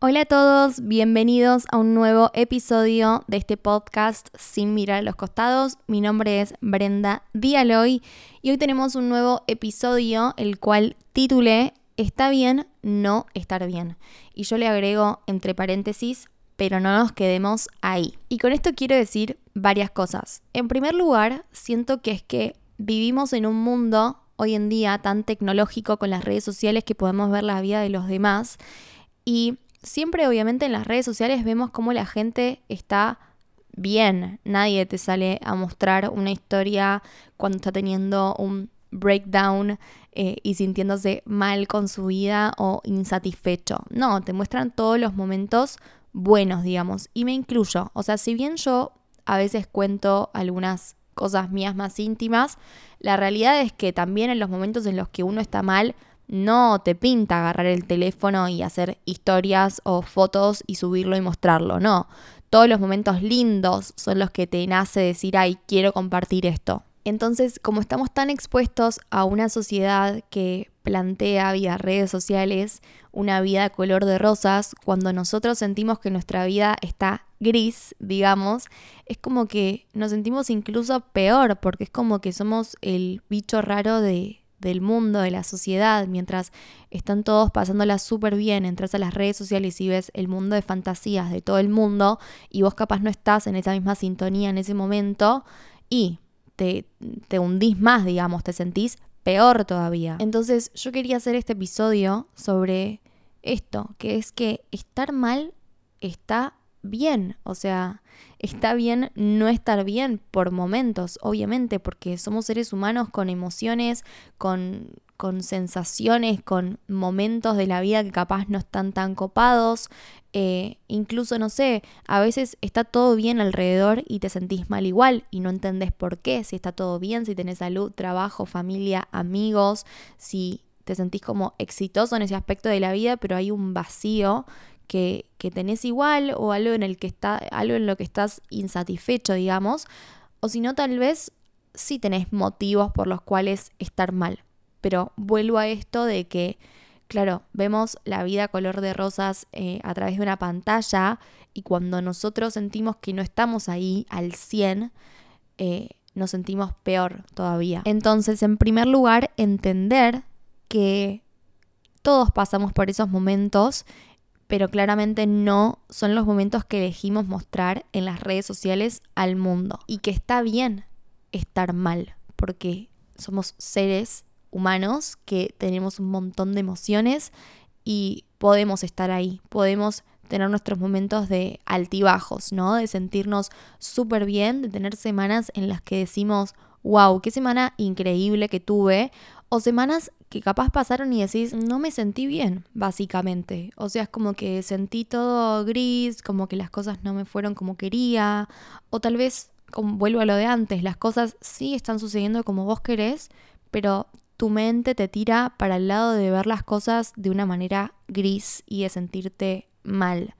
Hola a todos, bienvenidos a un nuevo episodio de este podcast Sin mirar a los costados. Mi nombre es Brenda Dialoy y hoy tenemos un nuevo episodio el cual titulé Está bien no estar bien. Y yo le agrego entre paréntesis, pero no nos quedemos ahí. Y con esto quiero decir varias cosas. En primer lugar, siento que es que vivimos en un mundo hoy en día tan tecnológico con las redes sociales que podemos ver la vida de los demás y siempre obviamente en las redes sociales vemos cómo la gente está bien. Nadie te sale a mostrar una historia cuando está teniendo un breakdown eh, y sintiéndose mal con su vida o insatisfecho. No, te muestran todos los momentos buenos, digamos. Y me incluyo. O sea, si bien yo a veces cuento algunas cosas mías más íntimas, la realidad es que también en los momentos en los que uno está mal, no te pinta agarrar el teléfono y hacer historias o fotos y subirlo y mostrarlo, no. Todos los momentos lindos son los que te nace decir, ay, quiero compartir esto. Entonces, como estamos tan expuestos a una sociedad que plantea vía redes sociales una vida color de rosas, cuando nosotros sentimos que nuestra vida está gris, digamos, es como que nos sentimos incluso peor, porque es como que somos el bicho raro de, del mundo, de la sociedad, mientras están todos pasándola súper bien, entras a las redes sociales y ves el mundo de fantasías de todo el mundo y vos capaz no estás en esa misma sintonía en ese momento y te, te hundís más, digamos, te sentís peor todavía. Entonces yo quería hacer este episodio sobre esto, que es que estar mal está bien, o sea, está bien no estar bien por momentos, obviamente, porque somos seres humanos con emociones, con, con sensaciones, con momentos de la vida que capaz no están tan copados, eh, incluso, no sé, a veces está todo bien alrededor y te sentís mal igual y no entendés por qué, si está todo bien, si tenés salud, trabajo, familia, amigos, si te sentís como exitoso en ese aspecto de la vida, pero hay un vacío que, tenés igual o algo en el que está, algo en lo que estás insatisfecho, digamos, o si no, tal vez sí tenés motivos por los cuales estar mal. Pero vuelvo a esto de que, claro, vemos la vida color de rosas eh, a través de una pantalla y cuando nosotros sentimos que no estamos ahí al 100, eh, nos sentimos peor todavía. Entonces, en primer lugar, entender que todos pasamos por esos momentos pero claramente no son los momentos que elegimos mostrar en las redes sociales al mundo. Y que está bien estar mal, porque somos seres humanos que tenemos un montón de emociones y podemos estar ahí, podemos tener nuestros momentos de altibajos, ¿no? De sentirnos súper bien, de tener semanas en las que decimos, wow, qué semana increíble que tuve, o semanas que capaz pasaron y decís, no me sentí bien, básicamente. O sea, es como que sentí todo gris, como que las cosas no me fueron como quería, o tal vez, como vuelvo a lo de antes, las cosas sí están sucediendo como vos querés, pero tu mente te tira para el lado de ver las cosas de una manera gris y de sentirte mal.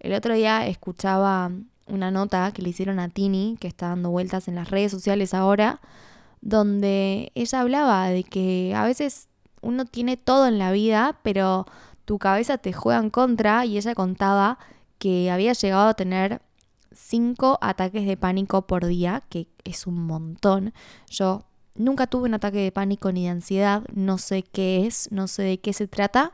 El otro día escuchaba una nota que le hicieron a Tini, que está dando vueltas en las redes sociales ahora, donde ella hablaba de que a veces uno tiene todo en la vida, pero tu cabeza te juega en contra y ella contaba que había llegado a tener cinco ataques de pánico por día, que es un montón. Yo nunca tuve un ataque de pánico ni de ansiedad, no sé qué es, no sé de qué se trata,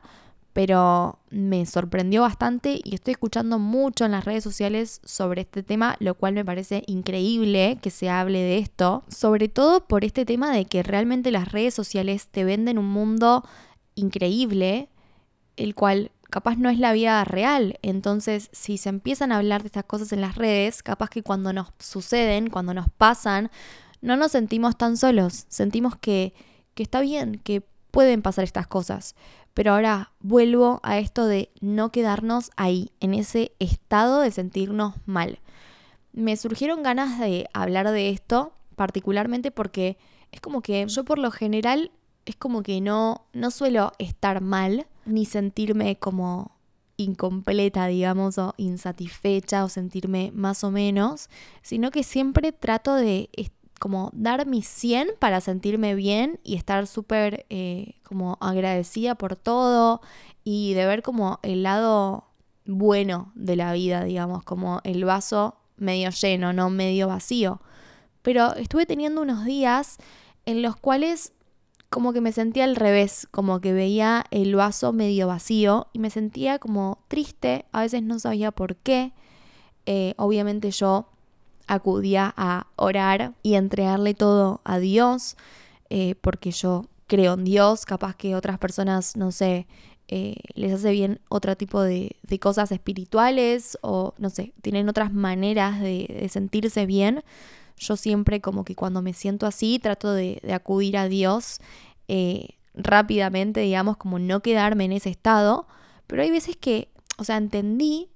pero me sorprendió bastante y estoy escuchando mucho en las redes sociales sobre este tema, lo cual me parece increíble que se hable de esto, sobre todo por este tema de que realmente las redes sociales te venden un mundo increíble, el cual capaz no es la vida real. Entonces, si se empiezan a hablar de estas cosas en las redes, capaz que cuando nos suceden, cuando nos pasan, no nos sentimos tan solos, sentimos que, que está bien, que pueden pasar estas cosas. Pero ahora vuelvo a esto de no quedarnos ahí, en ese estado de sentirnos mal. Me surgieron ganas de hablar de esto, particularmente porque es como que yo por lo general es como que no, no suelo estar mal, ni sentirme como incompleta, digamos, o insatisfecha o sentirme más o menos, sino que siempre trato de como dar mi 100 para sentirme bien y estar súper eh, como agradecida por todo y de ver como el lado bueno de la vida, digamos, como el vaso medio lleno, no medio vacío. Pero estuve teniendo unos días en los cuales como que me sentía al revés, como que veía el vaso medio vacío y me sentía como triste, a veces no sabía por qué. Eh, obviamente yo acudía a orar y entregarle todo a Dios, eh, porque yo creo en Dios, capaz que otras personas, no sé, eh, les hace bien otro tipo de, cosas espirituales o, no sé, tienen otras maneras de, sentirse bien. Yo siempre como que cuando me siento así trato de, acudir a Dios eh, rápidamente, digamos, como no quedarme en ese estado. Pero hay veces que, o sea, entendí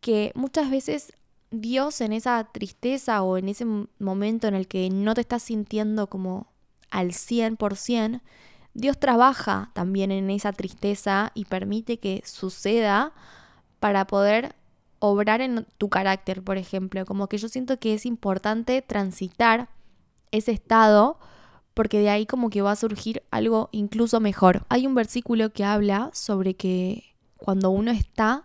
que muchas veces Dios en esa tristeza o en ese momento en el que no te estás sintiendo como al 100%, Dios trabaja también en esa tristeza y permite que suceda para poder obrar en tu carácter, por ejemplo. Como que yo siento que es importante transitar ese estado porque de ahí como que va a surgir algo incluso mejor. Hay un versículo que habla sobre que cuando uno está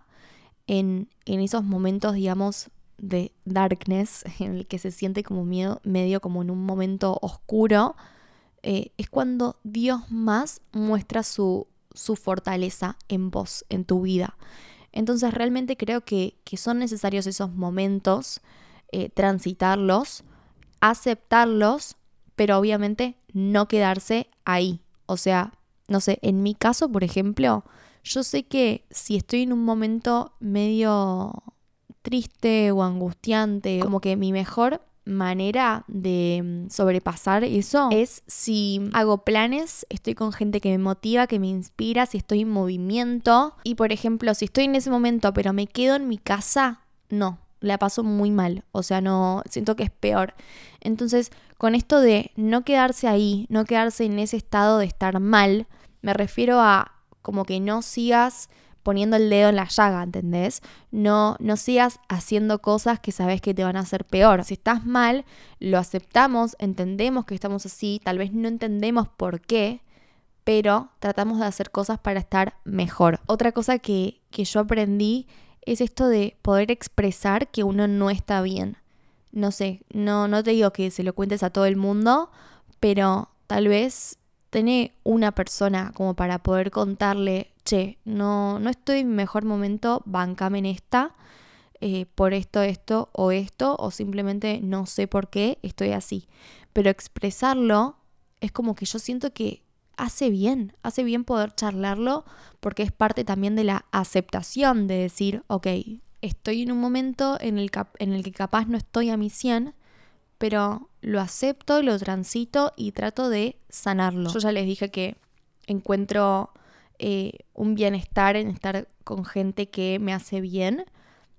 en, en esos momentos, digamos, de darkness, en el que se siente como miedo, medio como en un momento oscuro, eh, es cuando Dios más muestra su, su, fortaleza en vos, en tu vida. Entonces realmente creo que, son necesarios esos momentos, eh, transitarlos, aceptarlos, pero obviamente no quedarse ahí. O sea, no sé, en mi caso, por ejemplo, yo sé que si estoy en un momento medio triste o angustiante, como que mi mejor manera de mm, sobrepasar eso es si hago planes, estoy con gente que me motiva, que me inspira, si estoy en movimiento y por ejemplo, si estoy en ese momento pero me quedo en mi casa, no, la paso muy mal, o sea, no siento que es peor. Entonces, con esto de no quedarse ahí, no quedarse en ese estado de estar mal, me refiero a como que no sigas poniendo el dedo en la llaga, ¿entendés? No, no sigas haciendo cosas que sabes que te van a hacer peor. Si estás mal, lo aceptamos, entendemos que estamos así, tal vez no entendemos por qué, pero tratamos de hacer cosas para estar mejor. Otra cosa que, que yo aprendí es esto de poder expresar que uno no está bien. No sé, no, no te digo que se lo cuentes a todo el mundo, pero tal vez tener una persona como para poder contarle che, no, no estoy en mi mejor momento, bancame en esta, eh, por esto, esto o esto, o simplemente no sé por qué estoy así. Pero expresarlo es como que yo siento que hace bien, hace bien poder charlarlo porque es parte también de la aceptación de decir, ok, estoy en un momento en el, en el que capaz no estoy a mi 100, pero lo acepto, lo transito y trato de sanarlo. Yo ya les dije que encuentro eh, un bienestar en estar con gente que me hace bien.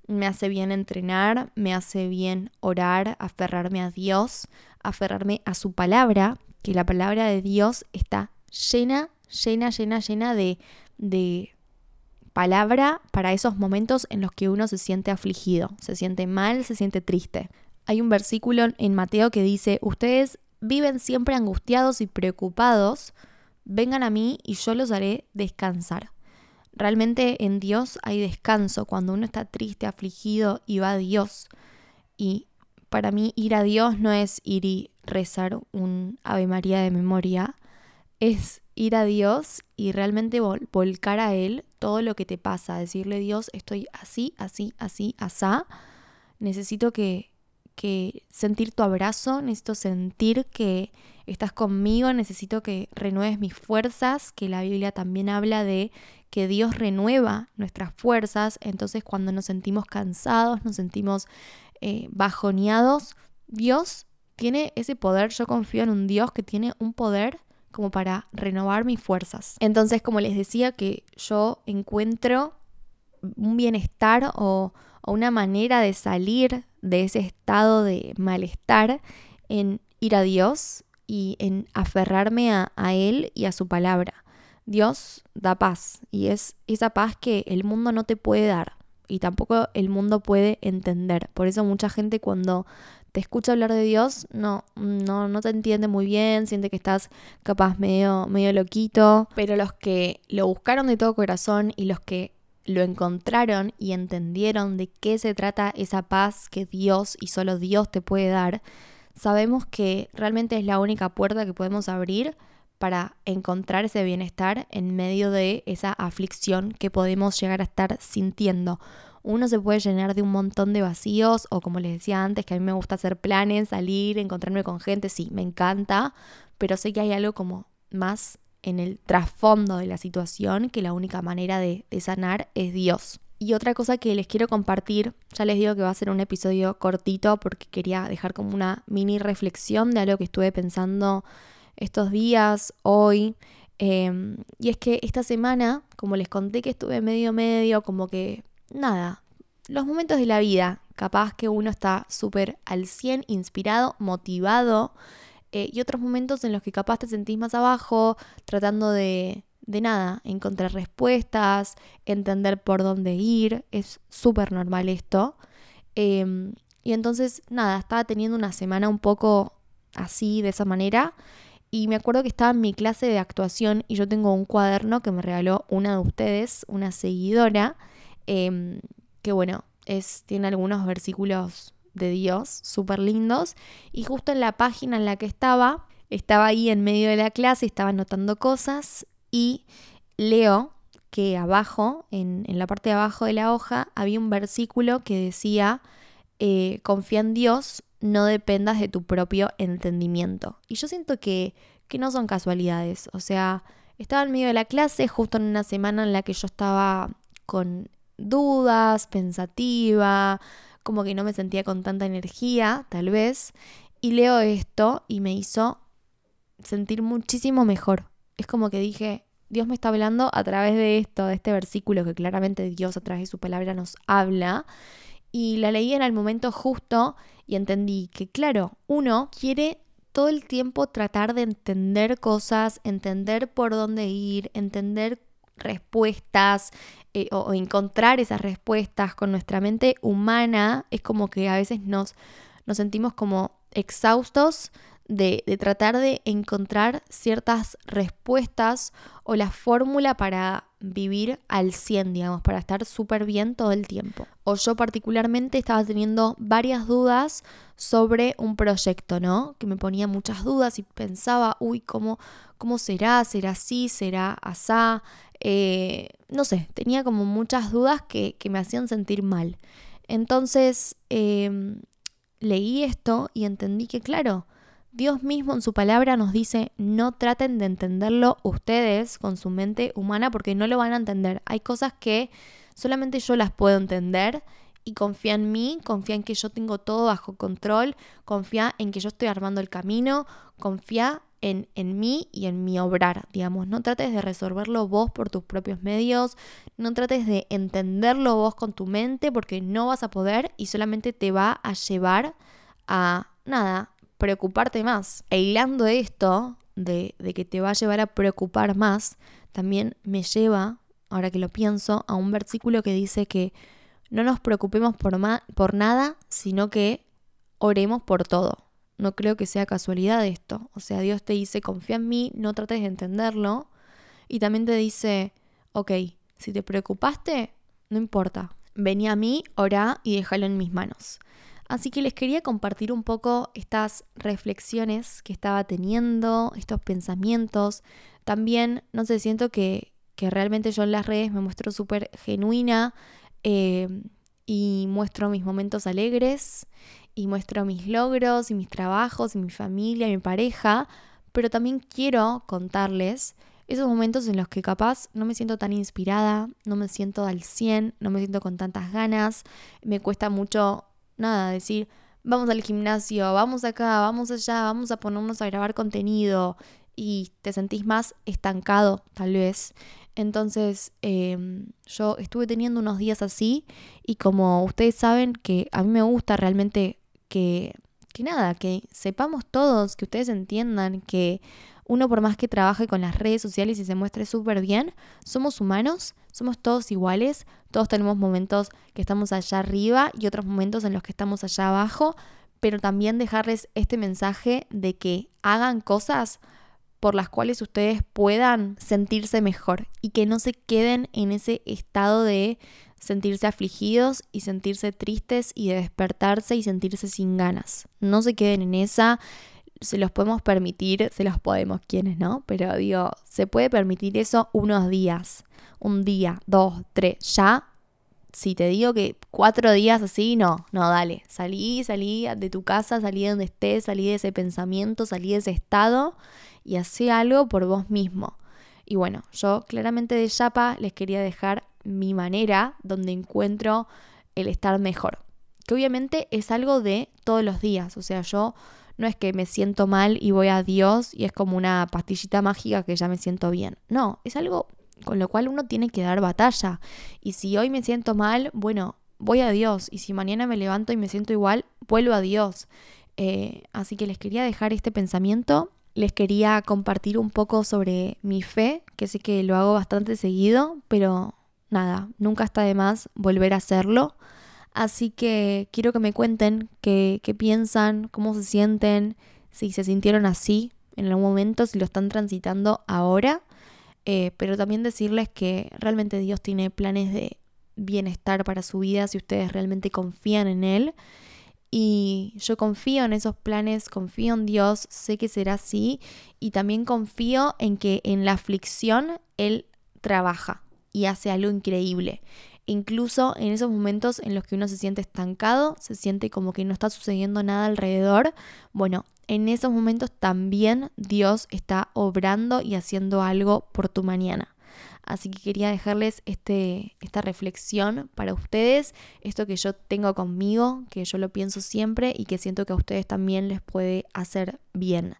Me hace bien entrenar, me hace bien orar, aferrarme a Dios, aferrarme a su palabra, que la palabra de Dios está llena, llena, llena, llena de, de palabra para esos momentos en los que uno se siente afligido, se siente mal, se siente triste. Hay un versículo en Mateo que dice, ustedes viven siempre angustiados y preocupados, vengan a mí y yo los haré descansar. Realmente en Dios hay descanso cuando uno está triste, afligido y va a Dios. Y para mí ir a Dios no es ir y rezar un Ave María de memoria, es ir a Dios y realmente volcar a Él todo lo que te pasa, decirle Dios, estoy así, así, así, asá, necesito que, que sentir tu abrazo, necesito sentir que estás conmigo, necesito que renueves mis fuerzas, que la Biblia también habla de que Dios renueva nuestras fuerzas, entonces cuando nos sentimos cansados, nos sentimos eh, bajoneados, Dios tiene ese poder, yo confío en un Dios que tiene un poder como para renovar mis fuerzas. Entonces, como les decía, que yo encuentro un bienestar o, o una manera de salir de ese estado de malestar en ir a Dios y en aferrarme a, Él y a su palabra. Dios da paz y es esa paz que el mundo no te puede dar y tampoco el mundo puede entender. Por eso mucha gente cuando te escucha hablar de Dios no, no, no te entiende muy bien, siente que estás capaz medio, medio loquito, pero los que lo buscaron de todo corazón y los que lo encontraron y entendieron de qué se trata esa paz que Dios y solo Dios te puede dar, sabemos que realmente es la única puerta que podemos abrir para encontrar ese bienestar en medio de esa aflicción que podemos llegar a estar sintiendo. Uno se puede llenar de un montón de vacíos o como les decía antes, que a mí me gusta hacer planes, salir, encontrarme con gente, sí, me encanta, pero sé que hay algo como más en el trasfondo de la situación que la única manera de, sanar es Dios. Y otra cosa que les quiero compartir, ya les digo que va a ser un episodio cortito porque quería dejar como una mini reflexión de algo que estuve pensando estos días, hoy. Em, y es que esta semana, como les conté que estuve medio medio, como que nada, los momentos de la vida, capaz que uno está súper al 100, inspirado, motivado, eh, y otros momentos en los que capaz te sentís más abajo, tratando de, de nada, encontrar respuestas, entender por dónde ir, es súper normal esto. Em, y entonces, nada, estaba teniendo una semana un poco así, de esa manera. Y me acuerdo que estaba en mi clase de actuación y yo tengo un cuaderno que me regaló una de ustedes, una seguidora, em, que bueno, es, tiene algunos versículos de Dios, súper lindos. Y justo en la página en la que estaba, estaba ahí en medio de la clase, estaba anotando cosas y leo que abajo, en, la parte de abajo de la hoja, había un versículo que decía, eh, confía en Dios, no dependas de tu propio entendimiento. Y yo siento que, que no son casualidades, o sea, estaba en medio de la clase, justo en una semana en la que yo estaba con dudas, pensativa, como que no me sentía con tanta energía, tal vez, y leo esto y me hizo sentir muchísimo mejor. Es como que dije, Dios me está hablando a través de esto, de este versículo que claramente Dios a través de su palabra nos habla. Y la leí en el momento justo y entendí que, claro, uno quiere todo el tiempo tratar de entender cosas, entender por dónde ir, entender respuestas eh, o, encontrar esas respuestas con nuestra mente humana, es como que a veces nos, nos sentimos como exhaustos de, de, tratar de encontrar ciertas respuestas o la fórmula para vivir al 100, digamos, para estar súper bien todo el tiempo. O yo particularmente estaba teniendo varias dudas sobre un proyecto, ¿no? Que me ponía muchas dudas y pensaba, uy, ¿cómo, cómo será? ¿Será así? ¿Será asá? Eh, no sé, tenía como muchas dudas que, me hacían sentir mal. Entonces em, leí esto y entendí que, claro, Dios mismo en su palabra nos dice, no traten de entenderlo ustedes con su mente humana porque no lo van a entender. Hay cosas que solamente yo las puedo entender y confía en mí, confía en que yo tengo todo bajo control, confía en que yo estoy armando el camino, confía en, en, mí y en mi obrar, digamos. No trates de resolverlo vos por tus propios medios, no trates de entenderlo vos con tu mente porque no vas a poder y solamente te va a llevar a, nada, preocuparte más. E hilando esto de, de que te va a llevar a preocupar más, también me lleva, ahora que lo pienso, a un versículo que dice que no nos preocupemos por, por nada, sino que oremos por todo. No creo que sea casualidad esto. O sea, Dios te dice, confía en mí, no trates de entenderlo. Y también te dice, ok, si te preocupaste, no importa. Vení a mí, orá y déjalo en mis manos. Así que les quería compartir un poco estas reflexiones que estaba teniendo, estos pensamientos. También, no sé, siento que, que realmente yo en las redes me muestro súper genuina eh, y muestro mis momentos alegres y muestro mis logros y mis trabajos y mi familia, y mi pareja, pero también quiero contarles esos momentos en los que capaz no me siento tan inspirada, no me siento al 100, no me siento con tantas ganas, me cuesta mucho, nada, decir, vamos al gimnasio, vamos acá, vamos allá, vamos a ponernos a grabar contenido y te sentís más estancado tal vez. Entonces em, yo estuve teniendo unos días así y como ustedes saben que a mí me gusta realmente que, que nada, que sepamos todos, que ustedes entiendan que uno por más que trabaje con las redes sociales y se muestre súper bien, somos humanos, somos todos iguales, todos tenemos momentos que estamos allá arriba y otros momentos en los que estamos allá abajo, pero también dejarles este mensaje de que hagan cosas por las cuales ustedes puedan sentirse mejor y que no se queden en ese estado de sentirse afligidos y sentirse tristes y de despertarse y sentirse sin ganas. No se queden en esa, se los podemos permitir, se los podemos, quienes no, pero digo, se puede permitir eso unos días, un día, dos, tres, ya. Si te digo que cuatro días así, no, no, dale, salí, salí de tu casa, salí de donde estés, salí de ese pensamiento, salí de ese estado y hacé algo por vos mismo. Y bueno, yo claramente de Yapa les quería dejar mi manera donde encuentro el estar mejor. Que obviamente es algo de todos los días. O sea, yo no es que me siento mal y voy a Dios y es como una pastillita mágica que ya me siento bien. No, es algo con lo cual uno tiene que dar batalla. Y si hoy me siento mal, bueno, voy a Dios. Y si mañana me levanto y me siento igual, vuelvo a Dios. Eh, así que les quería dejar este pensamiento. Les quería compartir un poco sobre mi fe, que sé que lo hago bastante seguido, pero nada, nunca está de más volver a hacerlo. Así que quiero que me cuenten qué, piensan, cómo se sienten, si se sintieron así en algún momento, si lo están transitando ahora. Eh, pero también decirles que realmente Dios tiene planes de bienestar para su vida si ustedes realmente confían en Él. Y yo confío en esos planes, confío en Dios, sé que será así y también confío en que en la aflicción Él trabaja y hace algo increíble. Incluso en esos momentos en los que uno se siente estancado, se siente como que no está sucediendo nada alrededor, bueno, en esos momentos también Dios está obrando y haciendo algo por tu mañana. Así que quería dejarles este, esta reflexión para ustedes, esto que yo tengo conmigo, que yo lo pienso siempre y que siento que a ustedes también les puede hacer bien.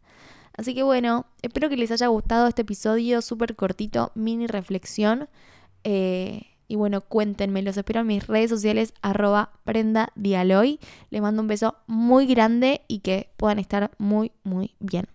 Así que bueno, espero que les haya gustado este episodio súper cortito, mini reflexión. Eh, y bueno, cuéntenme, los espero en mis redes sociales, arroba prenda Les mando un beso muy grande y que puedan estar muy, muy bien.